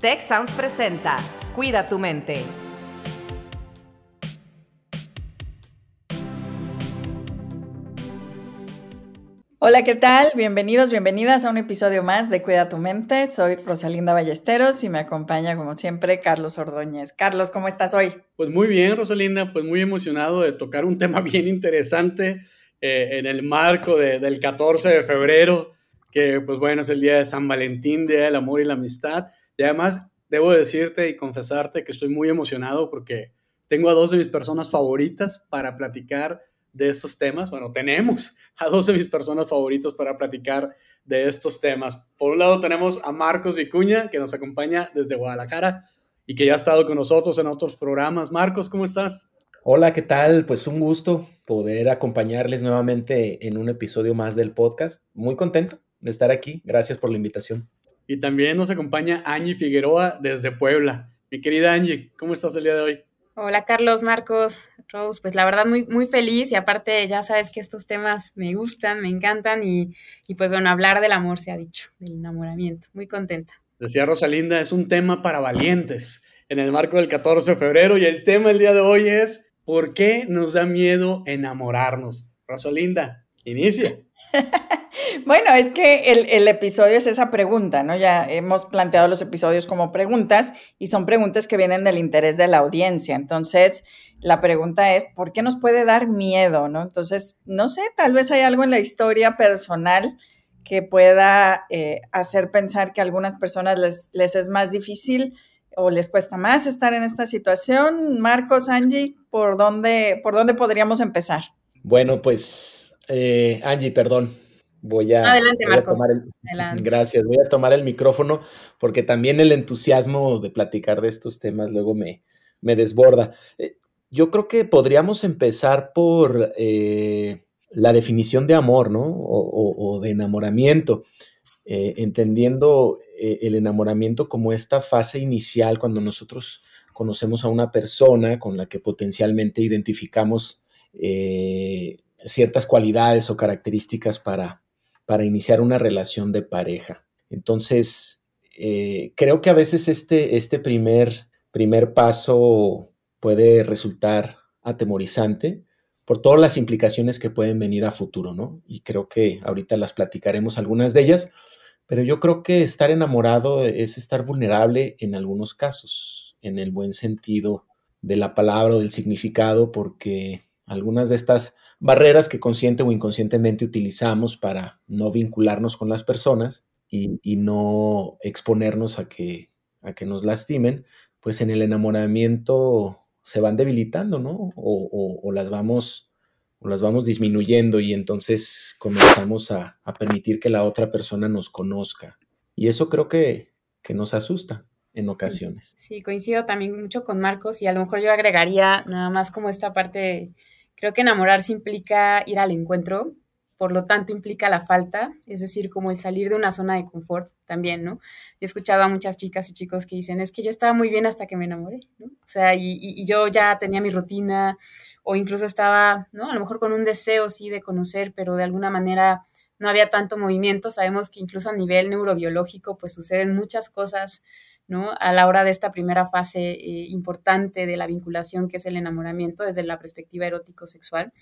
Tech Sounds presenta Cuida tu mente. Hola, ¿qué tal? Bienvenidos, bienvenidas a un episodio más de Cuida tu mente. Soy Rosalinda Ballesteros y me acompaña, como siempre, Carlos Ordóñez. Carlos, ¿cómo estás hoy? Pues muy bien, Rosalinda, pues muy emocionado de tocar un tema bien interesante eh, en el marco del 14 de febrero, que pues bueno, es el día de San Valentín, Día del Amor y la Amistad. Y además, debo decirte y confesarte que estoy muy emocionado porque tengo a dos de mis personas favoritas para platicar de estos temas. Bueno, tenemos a dos de mis personas favoritos para platicar de estos temas. Por un lado tenemos a Marcos Vicuña, que nos acompaña desde Guadalajara y que ya ha estado con nosotros en otros programas. Marcos, ¿cómo estás? Hola, ¿qué tal? Pues un gusto poder acompañarles nuevamente en un episodio más del podcast. Muy contento de estar aquí. Gracias por la invitación. Y también nos acompaña Angie Figueroa desde Puebla. Mi querida Angie, ¿cómo estás el día de hoy? Hola Carlos, Marcos, Rose, pues la verdad muy, muy feliz y aparte ya sabes que estos temas me gustan, me encantan y, y pues bueno, hablar del amor se ha dicho, del enamoramiento, muy contenta. Decía Rosalinda, es un tema para valientes en el marco del 14 de febrero y el tema del día de hoy es ¿por qué nos da miedo enamorarnos? Rosalinda, inicia. Bueno, es que el, episodio es esa pregunta, ¿no? Ya hemos planteado los episodios como preguntas y son preguntas que vienen del interés de la audiencia. Entonces, la pregunta es, ¿por qué nos puede dar miedo, ¿no? Entonces, no sé, tal vez hay algo en la historia personal que pueda eh, hacer pensar que a algunas personas les, les es más difícil o les cuesta más estar en esta situación. Marcos, Angie, ¿por dónde, por dónde podríamos empezar? Bueno, pues, eh, Angie, perdón, Voy a, Adelante, Marcos. Gracias, voy a tomar el micrófono porque también el entusiasmo de platicar de estos temas luego me, me desborda. Eh, yo creo que podríamos empezar por eh, la definición de amor, ¿no? O, de enamoramiento, entendiendo el enamoramiento como esta fase inicial cuando nosotros conocemos a una persona con la que potencialmente identificamos ciertas cualidades o características para, para iniciar una relación de pareja. Entonces, eh, creo que a veces este, este primer, primer paso puede resultar atemorizante por todas las implicaciones que pueden venir a futuro, ¿no? Y creo que ahorita las platicaremos algunas de ellas, pero yo creo que estar enamorado es estar vulnerable en algunos casos, en el buen sentido de la palabra o del significado, porque algunas de estas barreras que consciente o inconscientemente utilizamos para no vincularnos con las personas y, no exponernos a que, a que nos lastimen, pues en el enamoramiento se van debilitando, ¿no? O, las, vamos, o las vamos disminuyendo y entonces comenzamos a, permitir que la otra persona nos conozca. Y eso creo que, que nos asusta en ocasiones. Sí, coincido también mucho con Marcos y a lo mejor yo agregaría nada más como esta parte Creo que enamorarse implica ir al encuentro, por lo tanto implica la falta, es decir, como el salir de una zona de confort también, ¿no? He escuchado a muchas chicas y chicos que dicen, es que yo estaba muy bien hasta que me enamoré, ¿no? O sea, y, yo ya tenía mi rutina o incluso estaba, ¿no? A lo mejor con un deseo, sí, de conocer, pero de alguna manera no había tanto movimiento. Sabemos que incluso a nivel neurobiológico, pues suceden muchas cosas ¿no? A la hora de esta primera fase eh, importante de la vinculación, que es el enamoramiento desde la perspectiva erótico-sexual.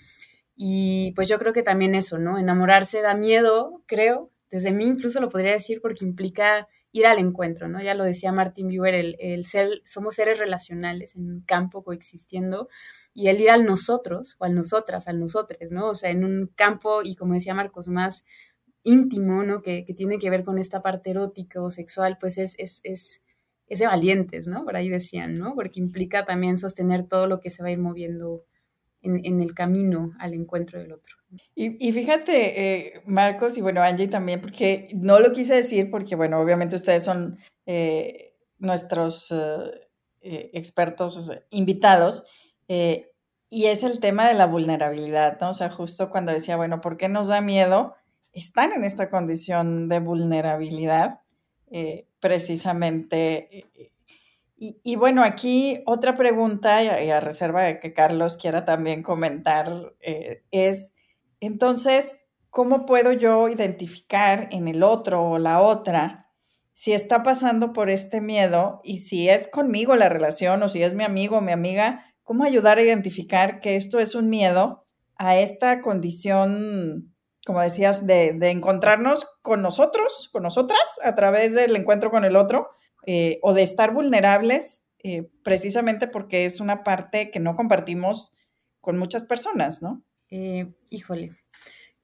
Y pues yo creo que también eso, ¿no? Enamorarse da miedo, creo, desde mí incluso lo podría decir porque implica ir al encuentro, ¿no? Ya lo decía Martin Buber, el, el somos seres relacionales en un campo coexistiendo y el ir al nosotros o al nosotras, al nosotres, ¿no? O sea, en un campo y como decía Marcos, más íntimo, ¿no? Que, que tiene que ver con esta parte erótica o sexual, pues es, es, es valientes, ¿no? Por ahí decían, ¿no? Porque implica también sostener todo lo que se va a ir moviendo en, el camino al encuentro del otro. Y, fíjate, eh, Marcos, y bueno, Angie también, porque no lo quise decir, porque bueno, obviamente ustedes son eh, nuestros eh, expertos invitados, y es el tema de la vulnerabilidad, ¿no? O sea, justo cuando decía, bueno, ¿por qué nos da miedo estar en esta condición de vulnerabilidad? Eh, precisamente. Eh, y, bueno, aquí otra pregunta, y a, reserva de que Carlos quiera también comentar, eh, es, entonces, ¿cómo puedo yo identificar en el otro o la otra si está pasando por este miedo y si es conmigo la relación o si es mi amigo o mi amiga, cómo ayudar a identificar que esto es un miedo a esta condición, como decías, de, encontrarnos con nosotros, con nosotras, a través del encuentro con el otro, eh, o de estar vulnerables, eh, precisamente porque es una parte que no compartimos con muchas personas, ¿no? Eh, híjole,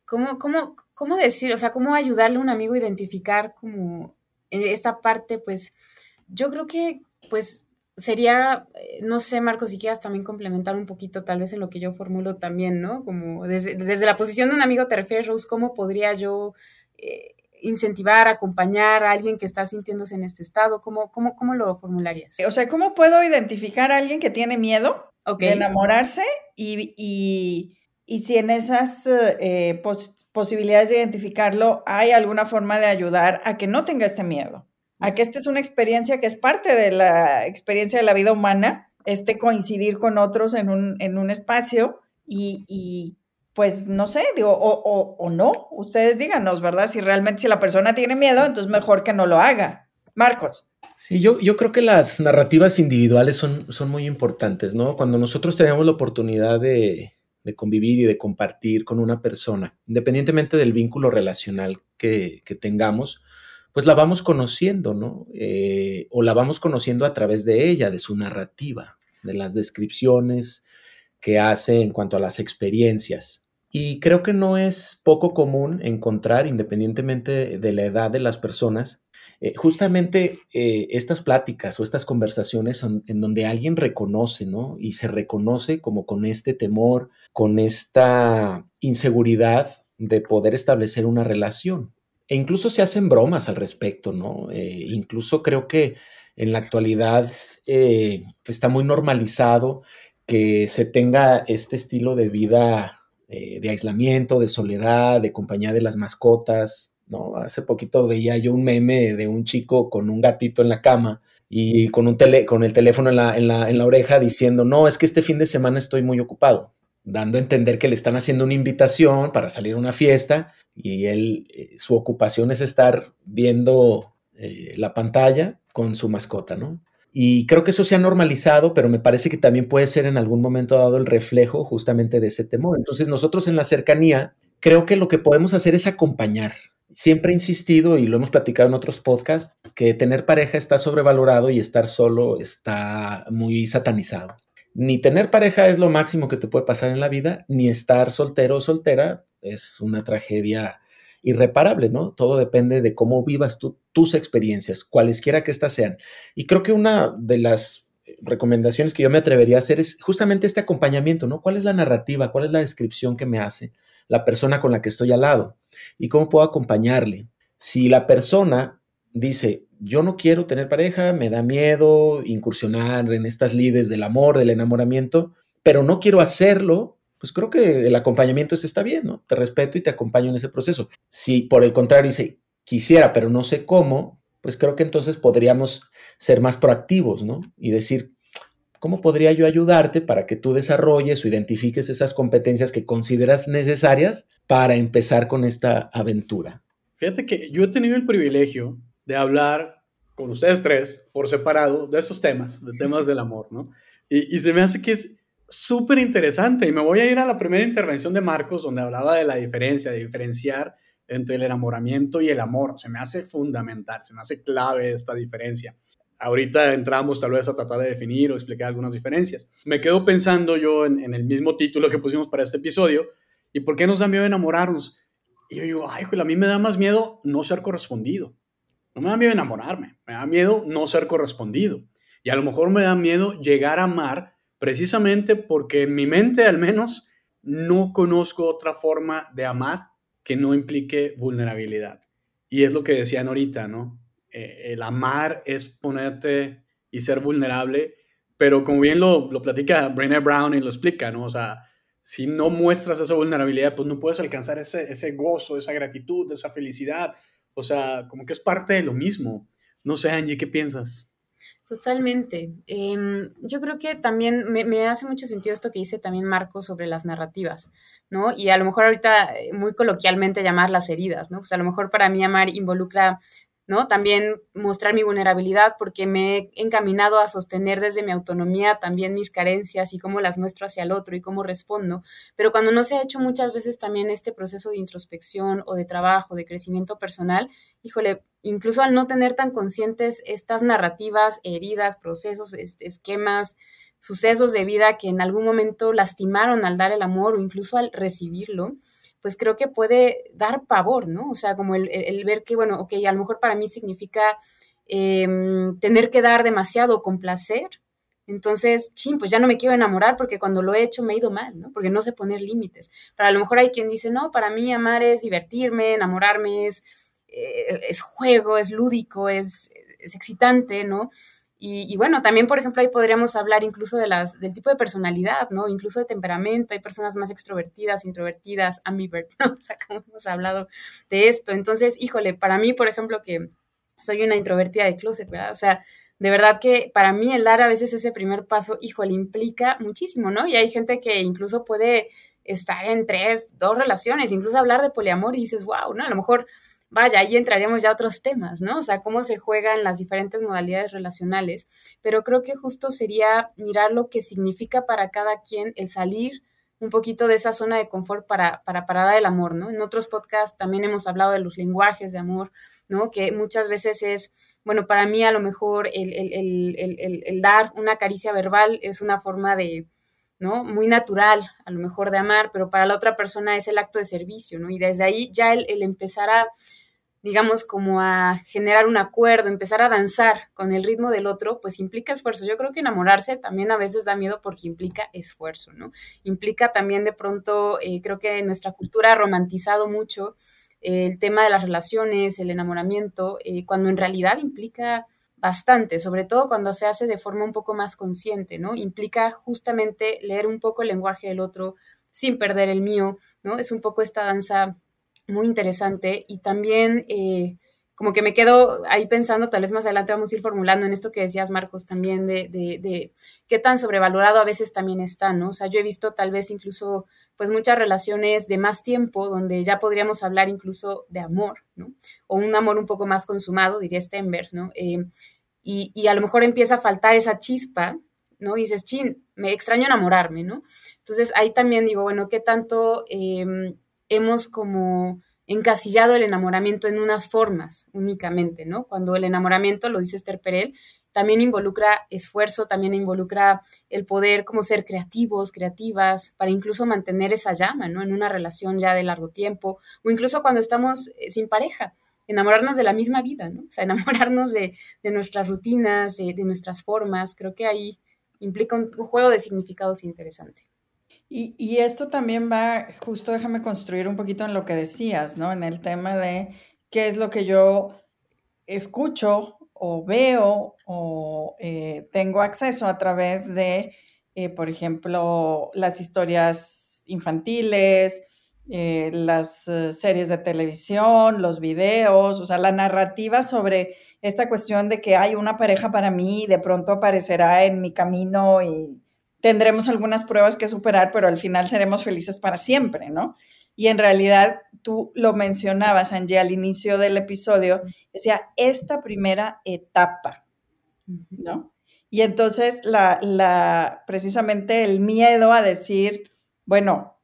¿cómo, cómo, cómo decir, o sea, cómo ayudarle a un amigo a identificar como esta parte, pues yo creo que pues sería, eh, no sé, Marcos, si quieras también complementar un poquito tal vez en lo que yo formulo también, ¿no? Como desde, la posición de un amigo te refieres, Rose, ¿cómo podría yo eh, incentivar, acompañar a alguien que está sintiéndose en este estado? ¿Cómo, cómo, cómo lo formularías? O sea, ¿cómo puedo identificar a alguien que tiene miedo de enamorarse y, y, y, si en esas eh, posibilidades de identificarlo, hay alguna forma de ayudar a que no tenga este miedo, a que esta es una experiencia que es parte de la experiencia de la vida humana, este coincidir con otros en un, en un espacio y, pues no sé, digo, o, o, no, ustedes díganos, ¿verdad? Si realmente si la persona tiene miedo, entonces mejor que no lo haga. Marcos. Sí, yo, yo creo que las narrativas individuales son, son muy importantes, ¿no? Cuando nosotros tenemos la oportunidad de, de convivir y de compartir con una persona, independientemente del vínculo relacional que, tengamos, pues la vamos conociendo, ¿no? Eh, o la vamos conociendo a través de ella, de su narrativa, de las descripciones que hace en cuanto a las experiencias. Y creo que no es poco común encontrar, independientemente de la edad de las personas, eh, justamente eh, estas pláticas o estas conversaciones en donde alguien reconoce, ¿no? Y se reconoce como con este temor, con esta inseguridad de poder establecer una relación. E incluso se hacen bromas al respecto, ¿no? Eh, incluso creo que en la actualidad está muy normalizado que se tenga este estilo de vida de aislamiento, de soledad, de compañía de las mascotas, ¿no? Hace poquito veía yo un meme de un chico con un gatito en la cama y con, un tele, con el teléfono en la oreja diciendo, no, es que este fin de semana estoy muy ocupado, dando a entender que le están haciendo una invitación para salir a una fiesta y él, eh, su ocupación es estar viendo eh, la pantalla con su mascota, ¿no? Y creo que eso se ha normalizado, pero me parece que también puede ser en algún momento dado el reflejo justamente de ese temor. Entonces nosotros en la cercanía, creo que lo que podemos hacer es acompañar, siempre he insistido y lo hemos platicado en otros podcasts, que tener pareja está sobrevalorado y estar solo está muy satanizado. Ni tener pareja es lo máximo que te puede pasar en la vida, ni estar soltero o soltera es una tragedia irreparable, ¿no? Todo depende de cómo vivas tus experiencias, cualesquiera que éstas sean. Y creo que una de las recomendaciones que yo me atrevería a hacer es justamente este acompañamiento, ¿no? ¿Cuál es la narrativa? ¿Cuál es la descripción que me hace la persona con la que estoy al lado? ¿Y cómo puedo acompañarle? Si la persona dice, yo no quiero tener pareja, me da miedo incursionar en estas lides del amor, del enamoramiento, pero no quiero hacerlo, pues creo que el acompañamiento está bien, ¿no? Te respeto y te acompaño en ese proceso. Si por el contrario dice, quisiera, pero no sé cómo, pues creo que entonces podríamos ser más proactivos, ¿no? Y decir, ¿cómo podría yo ayudarte para que tú desarrolles o identifiques esas competencias que consideras necesarias para empezar con esta aventura? Fíjate que yo he tenido el privilegio de hablar con ustedes tres por separado de estos temas, de temas del amor, ¿no? Y, y se me hace que es súper interesante y me voy a ir a la primera intervención de Marcos donde hablaba de la diferencia, de diferenciar entre el enamoramiento y el amor. Se me hace fundamental, se me hace clave esta diferencia. Ahorita entramos tal vez a tratar de definir o explicar algunas diferencias. Me quedo pensando yo en, el mismo título que pusimos para este episodio, ¿y por qué nos da miedo enamorarnos? Y yo digo, ay, a mí me da más miedo no ser correspondido. No me da miedo enamorarme, me da miedo no ser correspondido. Y a lo mejor me da miedo llegar a amar precisamente porque en mi mente al menos no conozco otra forma de amar que no implique vulnerabilidad. Y es lo que decían ahorita, ¿no? Eh, el amar es ponerte y ser vulnerable, pero como bien lo, lo platica Brené Brown y lo explica, ¿no? O sea, si no muestras esa vulnerabilidad, pues no puedes alcanzar ese, ese gozo, esa gratitud, esa felicidad. O sea, como que es parte de lo mismo. No sé, Angie, ¿qué piensas? Totalmente. Em, yo creo que también me, hace mucho sentido esto que dice también Marco sobre las narrativas, ¿no? Y a lo mejor ahorita eh, muy coloquialmente llamar las heridas, ¿no? Pues a lo mejor para mí amar involucra También mostrar mi vulnerabilidad porque me he encaminado a sostener desde mi autonomía también mis carencias y cómo las muestro hacia el otro y cómo respondo. Pero cuando no se ha hecho muchas veces también este proceso de introspección o de trabajo, de crecimiento personal, híjole, incluso al no tener tan conscientes estas narrativas, heridas, procesos, esquemas, sucesos de vida que en algún momento lastimaron al dar el amor o incluso al recibirlo, pues creo que puede dar pavor, ¿no? O sea, como el, ver que, bueno, ok, a lo mejor para mí significa em, tener que dar demasiado con placer. Entonces, ching, pues ya no me quiero enamorar porque cuando lo he hecho me ha ido mal, ¿no? Porque no sé poner límites. Pero a lo mejor hay quien dice, no, para mí amar es divertirme, enamorarme es, eh, es juego, es lúdico, es, es excitante, ¿no? Y, bueno, también, por ejemplo, ahí podríamos hablar incluso de las, del tipo de personalidad, ¿no? Incluso de temperamento. Hay personas más extrovertidas, introvertidas, ambivert, ¿no? O sea, como hemos hablado de esto. Entonces, híjole, para mí, por ejemplo, que soy una introvertida de closet, ¿verdad? O sea, de verdad que para mí el dar a veces ese primer paso, híjole, implica muchísimo, ¿no? Y hay gente que incluso puede estar en tres, dos relaciones, incluso hablar de poliamor y dices, wow, ¿no? A lo mejor vaya, ahí entraríamos ya a otros temas, ¿no? O sea, cómo se juegan las diferentes modalidades relacionales, pero creo que justo sería mirar lo que significa para cada quien el salir un poquito de esa zona de confort para, para, para dar el amor, ¿no? En otros podcasts también hemos hablado de los lenguajes de amor, ¿no? Que muchas veces es, bueno, para mí a lo mejor el, el, el dar una caricia verbal es una forma de, ¿no? Muy natural, a lo mejor de amar, pero para la otra persona es el acto de servicio, ¿no? Y desde ahí ya el, el empezar a digamos, como a generar un acuerdo, empezar a danzar con el ritmo del otro, pues implica esfuerzo. Yo creo que enamorarse también a veces da miedo porque implica esfuerzo, ¿no? Implica también de pronto, eh, creo que nuestra cultura ha romantizado mucho eh, el tema de las relaciones, el enamoramiento, eh, cuando en realidad implica bastante, sobre todo cuando se hace de forma un poco más consciente, ¿no? Implica justamente leer un poco el lenguaje del otro sin perder el mío, ¿no? Es un poco esta danza muy interesante y también eh, como que me quedo ahí pensando, tal vez más adelante vamos a ir formulando en esto que decías, Marcos, también de, qué tan sobrevalorado a veces también está, ¿no? O sea, yo he visto tal vez incluso pues muchas relaciones de más tiempo donde ya podríamos hablar incluso de amor, ¿no? O un amor un poco más consumado, diría Stenberg, ¿no? Eh, y, y, a lo mejor empieza a faltar esa chispa, ¿no? Y dices, chin, me extraño enamorarme, ¿no? Entonces ahí también digo, bueno, ¿qué tanto... Eh, hemos como encasillado el enamoramiento en unas formas únicamente, ¿no? Cuando el enamoramiento, lo dice Esther Perel, también involucra esfuerzo, también involucra el poder como ser creativos, creativas, para incluso mantener esa llama, ¿no? En una relación ya de largo tiempo, o incluso cuando estamos eh, sin pareja, enamorarnos de la misma vida, ¿no? O sea, enamorarnos de, nuestras rutinas, de, nuestras formas, creo que ahí implica un juego de significados interesante. Y, esto también va, justo déjame construir un poquito en lo que decías, ¿no? En el tema de qué es lo que yo escucho o veo o eh, tengo acceso a través de, eh, por ejemplo, las historias infantiles, eh, las series de televisión, los videos, o sea, la narrativa sobre esta cuestión de que hay una pareja para mí y de pronto aparecerá en mi camino y tendremos algunas pruebas que superar, pero al final seremos felices para siempre, ¿no? Y en realidad tú lo mencionabas, Angie, al inicio del episodio, decía, esta primera etapa, ¿no? Y entonces la, la, precisamente el miedo a decir, bueno,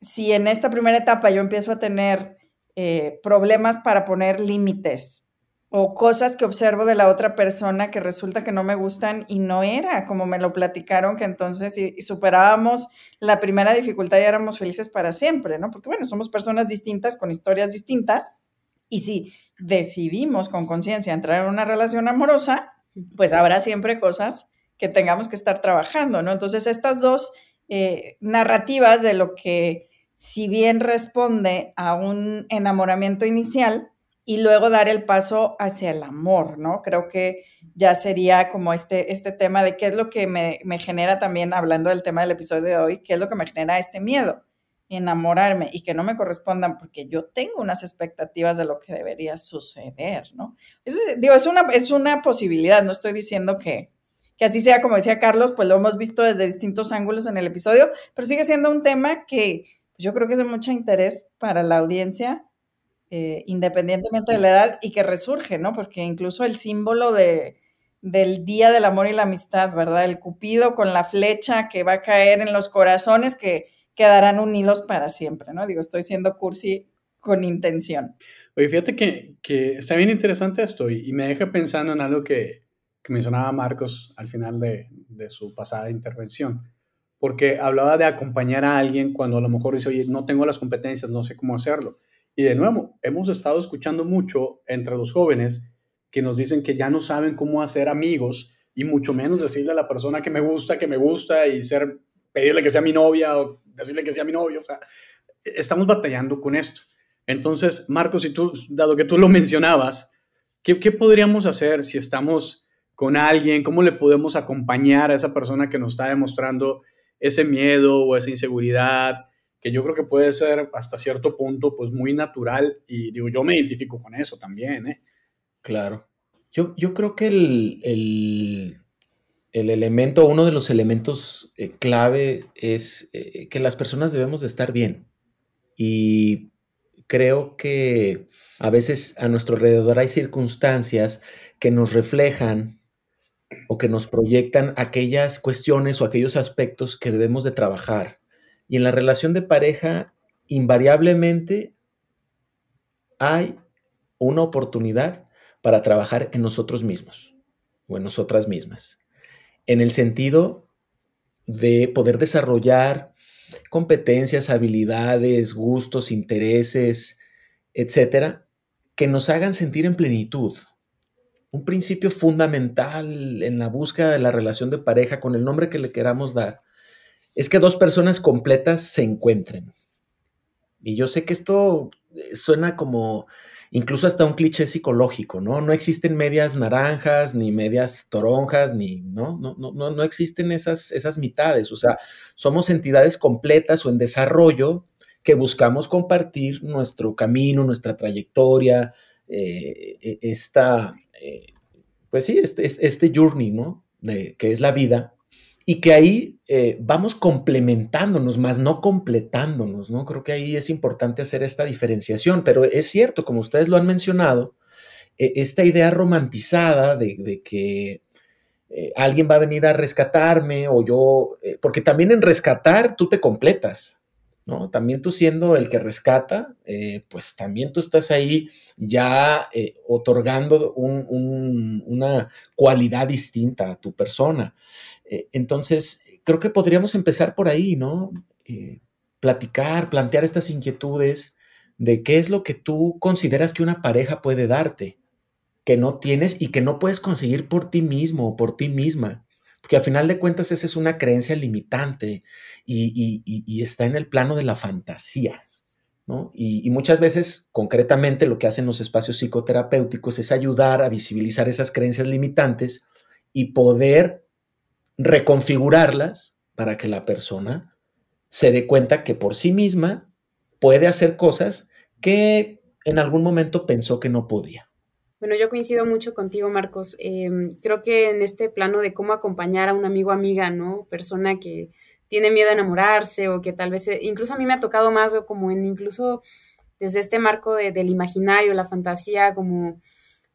si en esta primera etapa yo empiezo a tener eh, problemas para poner límites, o cosas que observo de la otra persona que resulta que no me gustan y no era como me lo platicaron, que entonces superábamos la primera dificultad y éramos felices para siempre, ¿no? Porque bueno, somos personas distintas con historias distintas y si decidimos con conciencia entrar en una relación amorosa, pues habrá siempre cosas que tengamos que estar trabajando, ¿no? Entonces estas dos eh, narrativas de lo que si bien responde a un enamoramiento inicial, y luego dar el paso hacia el amor, ¿no? Creo que ya sería como este, este tema de qué es lo que me, genera también, hablando del tema del episodio de hoy, qué es lo que me genera este miedo, enamorarme y que no me correspondan porque yo tengo unas expectativas de lo que debería suceder, ¿no? Es, digo, es una, es una posibilidad, no estoy diciendo que, que así sea, como decía Carlos, pues lo hemos visto desde distintos ángulos en el episodio, pero sigue siendo un tema que yo creo que es de mucho interés para la audiencia eh, independientemente de la edad y que resurge, ¿no? Porque incluso el símbolo de, del Día del Amor y la Amistad, ¿verdad? El cupido con la flecha que va a caer en los corazones que quedarán unidos para siempre, ¿no? Digo, estoy siendo cursi con intención. Oye, fíjate que, que está bien interesante esto y, me deja pensando en algo que, que mencionaba Marcos al final de, de, su pasada intervención, porque hablaba de acompañar a alguien cuando a lo mejor dice, oye, no tengo las competencias, no sé cómo hacerlo. Y de nuevo, hemos estado escuchando mucho entre los jóvenes que nos dicen que ya no saben cómo hacer amigos y mucho menos decirle a la persona que me gusta, que me gusta y ser, pedirle que sea mi novia o decirle que sea mi novio. O sea, estamos batallando con esto. Entonces, Marcos, si tú, dado que tú lo mencionabas, ¿qué, ¿qué, podríamos hacer si estamos con alguien? ¿Cómo le podemos acompañar a esa persona que nos está demostrando ese miedo o esa inseguridad? Que yo creo que puede ser hasta cierto punto, pues muy natural. Y digo, yo me identifico con eso también, ¿eh? Claro. Yo, yo creo que el, el, el, elemento, uno de los elementos eh, clave es eh, que las personas debemos de estar bien. Y creo que a veces a nuestro alrededor hay circunstancias que nos reflejan o que nos proyectan aquellas cuestiones o aquellos aspectos que debemos de trabajar. Y en la relación de pareja, invariablemente hay una oportunidad para trabajar en nosotros mismos o en nosotras mismas. En el sentido de poder desarrollar competencias, habilidades, gustos, intereses, etcétera, que nos hagan sentir en plenitud. Un principio fundamental en la búsqueda de la relación de pareja, con el nombre que le queramos dar, es que dos personas completas se encuentren. Y yo sé que esto suena como incluso hasta un cliché psicológico, ¿no? No existen medias naranjas, ni medias toronjas, ni, ¿no? No, no, no, existen esas, esas mitades, o sea, somos entidades completas o en desarrollo que buscamos compartir nuestro camino, nuestra trayectoria, eh, e, esta, eh, pues sí, este, este journey, ¿no? De, que es la vida, y que ahí eh, vamos complementándonos, más no completándonos, ¿no? Creo que ahí es importante hacer esta diferenciación, pero es cierto, como ustedes lo han mencionado, e, esta idea romantizada de, que eh, alguien va a venir a rescatarme o yo, eh, porque también en rescatar tú te completas, ¿no? También tú siendo el que rescata, pues también tú estás ahí ya otorgando una cualidad distinta a tu persona. Eh, entonces, creo que podríamos empezar por ahí, ¿no? Eh, platicar, plantear estas inquietudes de qué es lo que tú consideras que una pareja puede darte, que no tienes y que no puedes conseguir por ti mismo o por ti misma. Porque al final de cuentas esa es una creencia limitante y, está en el plano de la fantasía. ¿no? Y, muchas veces, concretamente, lo que hacen los espacios psicoterapéuticos es ayudar a visibilizar esas creencias limitantes y poder reconfigurarlas para que la persona se dé cuenta que por sí misma puede hacer cosas que en algún momento pensó que no podía. Bueno, yo coincido mucho contigo, Marcos. Em, creo que en este plano de cómo acompañar a un amigo amiga, ¿no? Persona que tiene miedo a enamorarse o que tal vez, eh, incluso a mí me ha tocado más como en incluso desde este marco del imaginario, la fantasía, como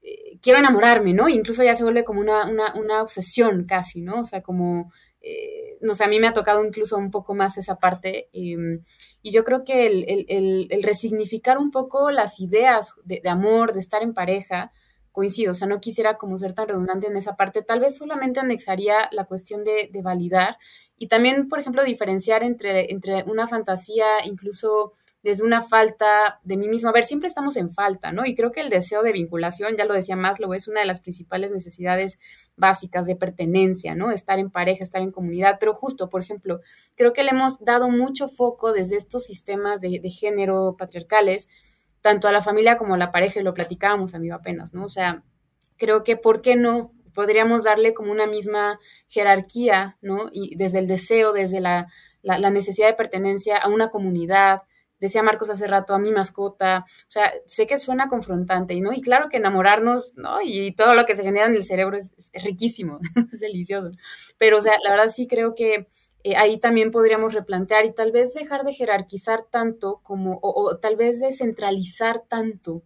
eh, quiero enamorarme, ¿no? Incluso ya se vuelve como una, una, una obsesión casi, ¿no? O sea, como, eh, no sé, a mí me ha tocado incluso un poco más esa parte. Em, y yo creo que el, el, resignificar un poco las ideas de, amor, de estar en pareja, coincido, o sea, no quisiera como ser tan redundante en esa parte, tal vez solamente anexaría la cuestión de, de validar y también, por ejemplo, diferenciar entre, entre una fantasía incluso desde una falta de mí mismo. A ver, siempre estamos en falta, ¿no? Y creo que el deseo de vinculación, ya lo decía Maslow, es una de las principales necesidades básicas de pertenencia, ¿no? Estar en pareja, estar en comunidad. Pero justo, por ejemplo, creo que le hemos dado mucho foco desde estos sistemas de, género patriarcales, tanto a la familia como a la pareja, y lo platicábamos, amigo, apenas, ¿no? O sea, creo que, ¿por qué no? Podríamos darle como una misma jerarquía, ¿no? Y desde el deseo, desde la, la necesidad de pertenencia a una comunidad, decía Marcos hace rato, a mi mascota, o sea, sé que suena confrontante, ¿no? Y claro que enamorarnos, ¿no? Y todo lo que se genera en el cerebro es, riquísimo, es delicioso. Pero, o sea, la verdad sí creo que eh, ahí también podríamos replantear y tal vez dejar de jerarquizar tanto como, o, tal vez de centralizar tanto,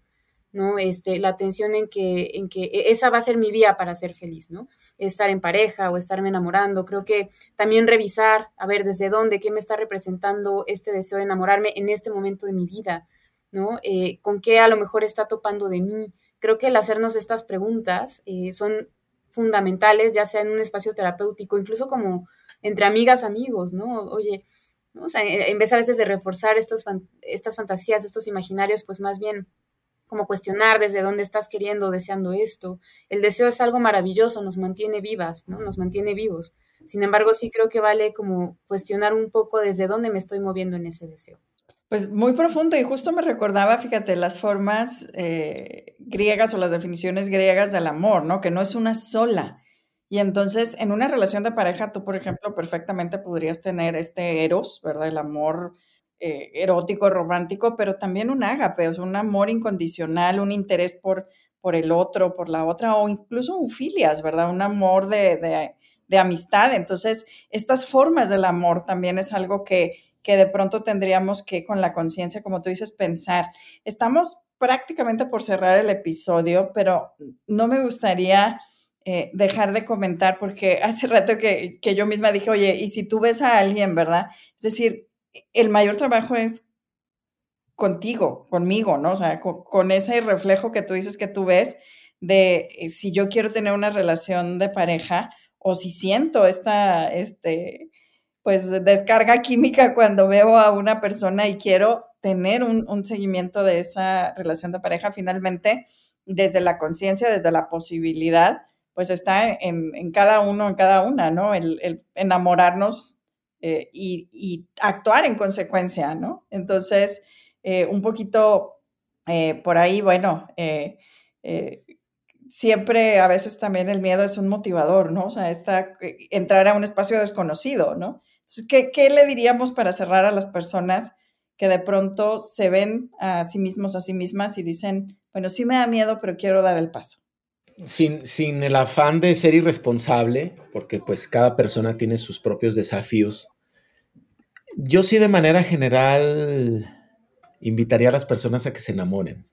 ¿no? Este, la atención en que, en que e, esa va a ser mi vía para ser feliz, ¿no? Estar en pareja o estarme enamorando. Creo que también revisar, a ver, desde dónde, qué me está representando este deseo de enamorarme en este momento de mi vida, ¿no? Eh, con qué a lo mejor está topando de mí. Creo que el hacernos estas preguntas eh, son fundamentales, ya sea en un espacio terapéutico, incluso como entre amigas, amigos, ¿no? Oye, ¿no? En vez a veces de reforzar estos, estas fantasías, estos imaginarios, pues más bien como cuestionar desde dónde estás queriendo, deseando esto. El deseo es algo maravilloso, nos mantiene vivas, ¿no? Nos mantiene vivos. Sin embargo, sí creo que vale como cuestionar un poco desde dónde me estoy moviendo en ese deseo. Pues muy profundo y justo me recordaba, fíjate, las formas eh, griegas o las definiciones griegas del amor, ¿no? Que no es una sola, y entonces, en una relación de pareja, tú, por ejemplo, perfectamente podrías tener este eros, ¿verdad? El amor eh, erótico, romántico, pero también un ágape, o un amor incondicional, un interés por, por el otro, por la otra, o incluso un filias, ¿verdad? Un amor de, de, de amistad. Entonces, estas formas del amor también es algo que, que de pronto tendríamos que, con la conciencia, como tú dices, pensar. Estamos prácticamente por cerrar el episodio, pero no me gustaría eh, dejar de comentar, porque hace rato que, yo misma dije, oye, y si tú ves a alguien, ¿verdad? Es decir, el mayor trabajo es contigo, conmigo, ¿no? O sea, con, ese reflejo que tú dices que tú ves de eh, si yo quiero tener una relación de pareja o si siento esta, este, pues descarga química cuando veo a una persona y quiero tener un seguimiento de esa relación de pareja, finalmente, desde la conciencia, desde la posibilidad, pues está en, cada uno, en cada una, ¿no? El, enamorarnos eh, y, actuar en consecuencia, ¿no? Entonces, eh, un poquito eh, por ahí, bueno, siempre a veces también el miedo es un motivador, ¿no? O sea, entrar a un espacio desconocido, ¿no? Entonces, ¿qué, ¿qué le diríamos para cerrar a las personas que de pronto se ven a sí mismos, a sí mismas y dicen, bueno, sí me da miedo, pero quiero dar el paso? Sin, el afán de ser irresponsable, porque pues cada persona tiene sus propios desafíos, yo sí de manera general invitaría a las personas a que se enamoren.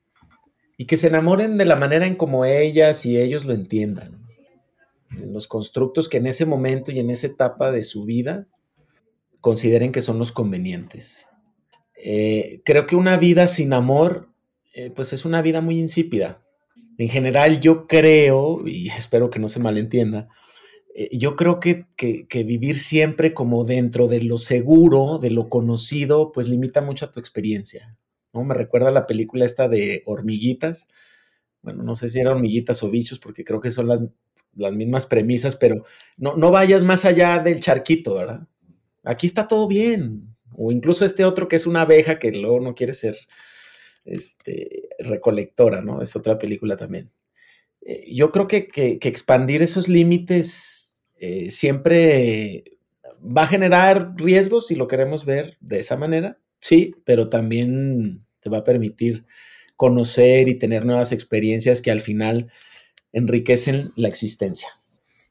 Y que se enamoren de la manera en como ellas y ellos lo entiendan. En los constructos que en ese momento y en esa etapa de su vida consideren que son los convenientes. Eh, creo que una vida sin amor, eh, pues es una vida muy insípida. En general, yo creo, y espero que no se malentienda, eh, yo creo que, vivir siempre como dentro de lo seguro, de lo conocido, pues limita mucho a tu experiencia. ¿no? Me recuerda la película esta de hormiguitas. Bueno, no sé si eran hormiguitas o bichos, porque creo que son las, las mismas premisas, pero no, no vayas más allá del charquito, ¿verdad? Aquí está todo bien. O incluso este otro que es una abeja que luego no quiere ser este, recolectora, ¿no? Es otra película también. Eh, yo creo que, expandir esos límites eh, siempre va a generar riesgos si lo queremos ver de esa manera, sí, pero también te va a permitir conocer y tener nuevas experiencias que al final enriquecen la existencia.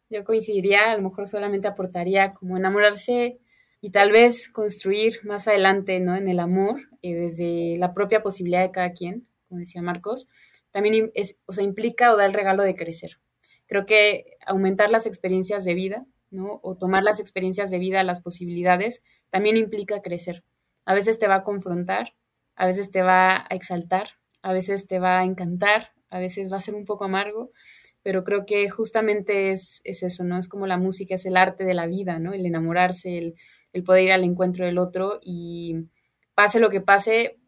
Yo coincidiría, a lo mejor solamente aportaría como enamorarse y tal vez construir más adelante, ¿no? En el amor, eh, desde la propia posibilidad de cada quien, como decía Marcos, también es, o sea, implica o da el regalo de crecer. Creo que aumentar las experiencias de vida, ¿no? O tomar las experiencias de vida, las posibilidades, también implica crecer. A veces te va a confrontar, a veces te va a exaltar, a veces te va a encantar, a veces va a ser un poco amargo, pero creo que justamente es, es eso, ¿no? Es como la música, es el arte de la vida, ¿no? El enamorarse, el, el poder ir al encuentro del otro y pase lo que pase,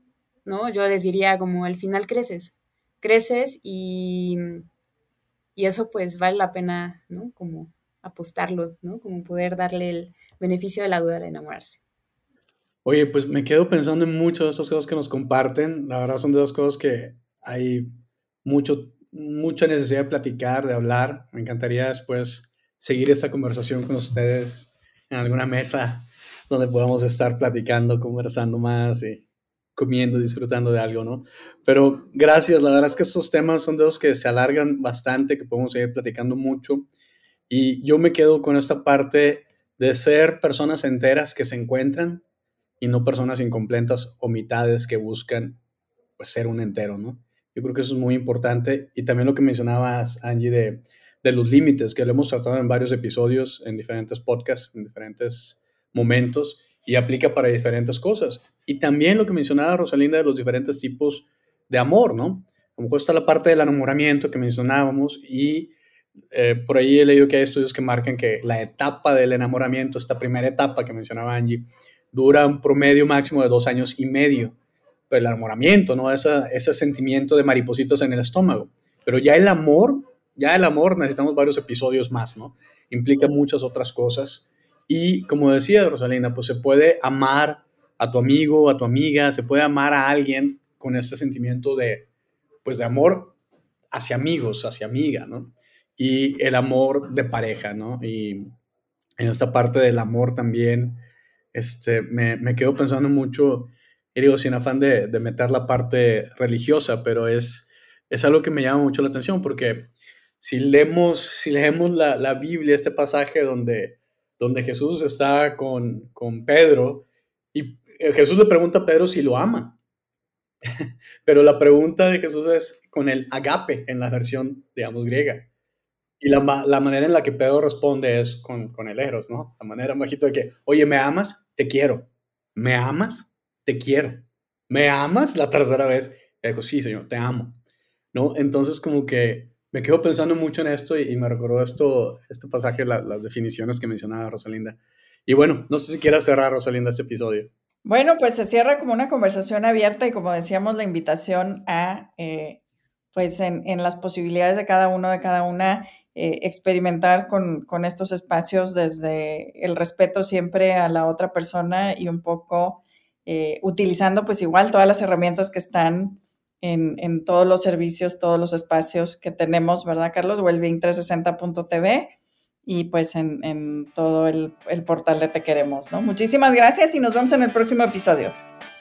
¿no? Yo les diría como al final creces, creces y, y eso pues vale la pena, ¿no? Como apostarlo, ¿no? Como poder darle el beneficio de la duda al enamorarse. Oye, pues me quedo pensando en muchas de esas cosas que nos comparten. La verdad son de esas cosas que hay mucho, mucha necesidad de platicar, de hablar. Me encantaría después seguir esta conversación con ustedes en alguna mesa donde podamos estar platicando, conversando más y comiendo, disfrutando de algo, ¿no? Pero gracias, la verdad es que estos temas son de los que se alargan bastante, que podemos seguir platicando mucho. Y yo me quedo con esta parte de ser personas enteras que se encuentran y no personas incompletas o mitades que buscan pues, ser un entero, ¿no? Yo creo que eso es muy importante. Y también lo que mencionabas, Angie, de, de los límites, que lo hemos tratado en varios episodios, en diferentes podcasts, en diferentes momentos, y aplica para diferentes cosas. Y también lo que mencionaba Rosalinda de los diferentes tipos de amor, ¿no? A lo mejor está la parte del enamoramiento que mencionábamos y eh, por ahí he leído que hay estudios que marcan que la etapa del enamoramiento, esta primera etapa que mencionaba Angie, dura un promedio máximo de dos años y medio. Pero el enamoramiento, ¿no? Esa, ese sentimiento de maripositas en el estómago. Pero ya el amor, ya el amor necesitamos varios episodios más, ¿no? Implica muchas otras cosas. Y como decía Rosalina, pues se puede amar a tu amigo, a tu amiga, se puede amar a alguien con este sentimiento de, pues de amor hacia amigos, hacia amiga, ¿no? y el amor de pareja, ¿no? Y en esta parte del amor también, este, me, me quedo pensando mucho, y digo, sin afán de, de, meter la parte religiosa, pero es, es algo que me llama mucho la atención, porque si leemos, si leemos la, la Biblia, este pasaje donde, donde Jesús está con, con Pedro, y Jesús le pregunta a Pedro si lo ama. Pero la pregunta de Jesús es con el agape en la versión, digamos, griega. Y la, la, manera en la que Pedro responde es con, con el eros, ¿no? La manera bajito de que, oye, ¿me amas? Te quiero. ¿Me amas? Te quiero. ¿Me amas? La tercera vez. Y dijo, sí, señor, te amo. ¿No? Entonces, como que me quedo pensando mucho en esto y, me recordó esto, este pasaje, las definiciones que mencionaba Rosalinda. Y bueno, no sé si quieras cerrar, Rosalinda, este episodio. Bueno, pues se cierra como una conversación abierta y como decíamos, la invitación a, eh, pues en, las posibilidades de cada uno, de cada una, eh, experimentar con, con, estos espacios desde el respeto siempre a la otra persona y un poco eh, utilizando pues igual todas las herramientas que están en, todos los servicios, todos los espacios que tenemos, ¿verdad, Carlos? Wellbeing360.tv y pues en, en todo el, el, portal de Te Queremos, ¿no? Muchísimas gracias y nos vemos en el próximo episodio.